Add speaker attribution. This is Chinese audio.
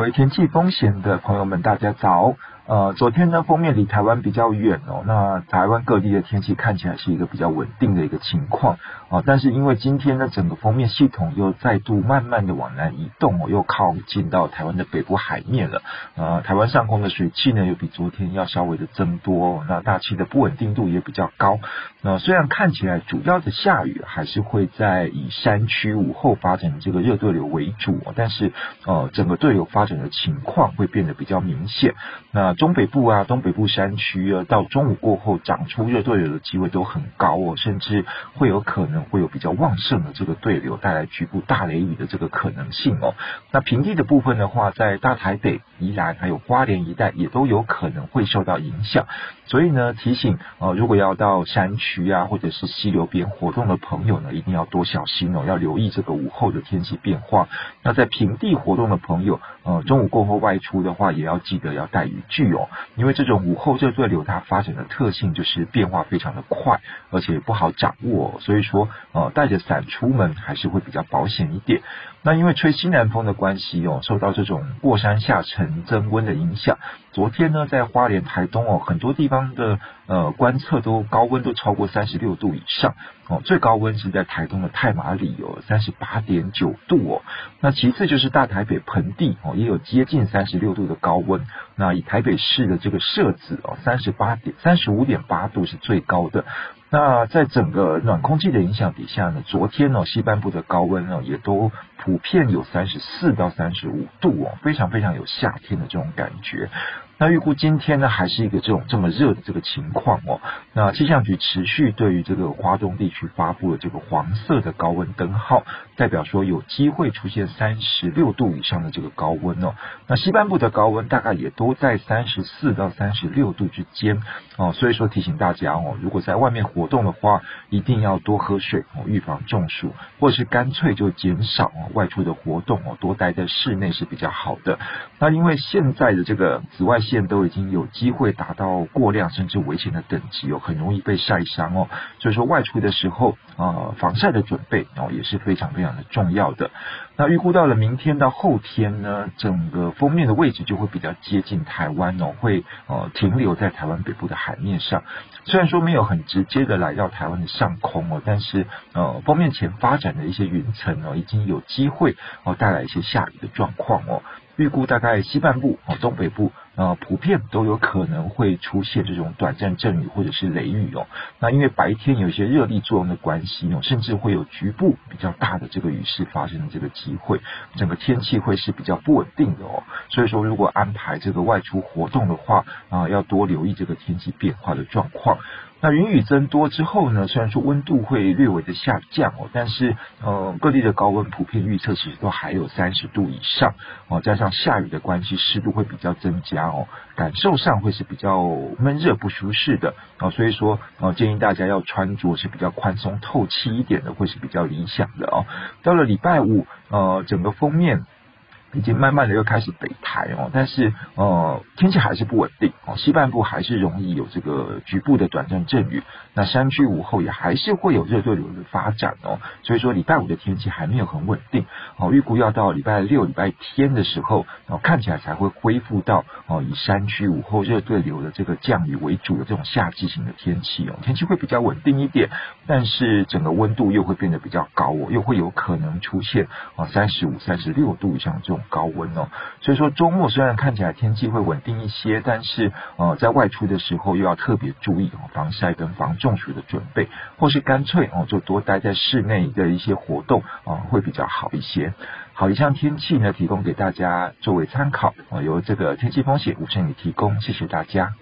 Speaker 1: 为天气风险的朋友们，大家早。呃，昨天呢，锋面离台湾比较远哦，那台湾各地的天气看起来是一个比较稳定的一个情况啊。但是因为今天呢，整个锋面系统又再度慢慢的往南移动哦，又靠近到台湾的北部海面了。呃，台湾上空的水汽呢，又比昨天要稍微的增多，那大气的不稳定度也比较高。那虽然看起来主要的下雨还是会在以山区午后发展的这个热对流为主，但是呃，整个对流发展的情况会变得比较明显。那中北部啊，东北部山区啊，到中午过后长出热对流的机会都很高哦，甚至会有可能会有比较旺盛的这个对流带来局部大雷雨的这个可能性哦。那平地的部分的话，在大台北、宜兰还有花莲一带也都有可能会受到影响。所以呢，提醒呃，如果要到山区啊，或者是溪流边活动的朋友呢，一定要多小心哦，要留意这个午后的天气变化。那在平地活动的朋友，呃，中午过后外出的话，也要记得要带雨具。有，因为这种午后热对流它发展的特性就是变化非常的快，而且不好掌握，所以说呃带着伞出门还是会比较保险一点。那因为吹西南风的关系哦，受到这种过山下沉增温的影响，昨天呢在花莲、台东哦很多地方的呃观测都高温都超过三十六度以上哦，最高温是在台东的太麻里有三十八点九度哦。那其次就是大台北盆地哦也有接近三十六度的高温。那以台北市的这个设置哦三十八点三十五点八度是最高的。那在整个暖空气的影响底下呢，昨天呢西半部的高温呢也都普遍有三十四到三十五度哦，非常非常有夏天的这种感觉。那预估今天呢还是一个这种这么热的这个情况哦。那气象局持续对于这个华东地区发布了这个黄色的高温灯号，代表说有机会出现三十六度以上的这个高温哦。那西半部的高温大概也都在三十四到三十六度之间哦。所以说提醒大家哦，如果在外面活动的话，一定要多喝水哦，预防中暑，或是干脆就减少哦外出的活动哦，多待在室内是比较好的。那因为现在的这个紫外线都已经有机会达到过量甚至危险的等级哦，很容易被晒伤哦。所以说外出的时候啊、呃，防晒的准备哦也是非常非常的重要的。那预估到了明天到后天呢，整个锋面的位置就会比较接近台湾哦，会呃停留在台湾北部的海面上。虽然说没有很直接的来到台湾的上空哦，但是呃锋面前发展的一些云层哦，已经有机会哦带来一些下雨的状况哦。预估大概西半部哦，东北部呃，普遍都有可能会出现这种短暂阵雨或者是雷雨哦。那因为白天有一些热力作用的关系哦，甚至会有局部比较大的这个雨势发生的这个机会，整个天气会是比较不稳定的哦。所以说，如果安排这个外出活动的话啊，要多留意这个天气变化的状况。那云雨增多之后呢，虽然说温度会略微的下降哦，但是呃各地的高温普遍预测其实都还有三十度以上哦，加上下雨的关系，湿度会比较增加哦，感受上会是比较闷热不舒适的哦，所以说呃建议大家要穿着是比较宽松透气一点的，会是比较理想的哦。到了礼拜五呃整个封面。已经慢慢的又开始北抬哦，但是呃天气还是不稳定哦，西半部还是容易有这个局部的短暂阵雨，那山区午后也还是会有热对流的发展哦，所以说礼拜五的天气还没有很稳定哦，预估要到礼拜六、礼拜天的时候哦，看起来才会恢复到哦以山区午后热对流的这个降雨为主的这种夏季型的天气哦，天气会比较稳定一点，但是整个温度又会变得比较高哦，又会有可能出现啊三十五、三十六度以上这种。高温哦，所以说周末虽然看起来天气会稳定一些，但是呃，在外出的时候又要特别注意哦，防晒跟防中暑的准备，或是干脆哦，就多待在室内的一些活动啊，会比较好一些。好，以上天气呢，提供给大家作为参考啊，由这个天气风险吴胜宇提供，谢谢大家。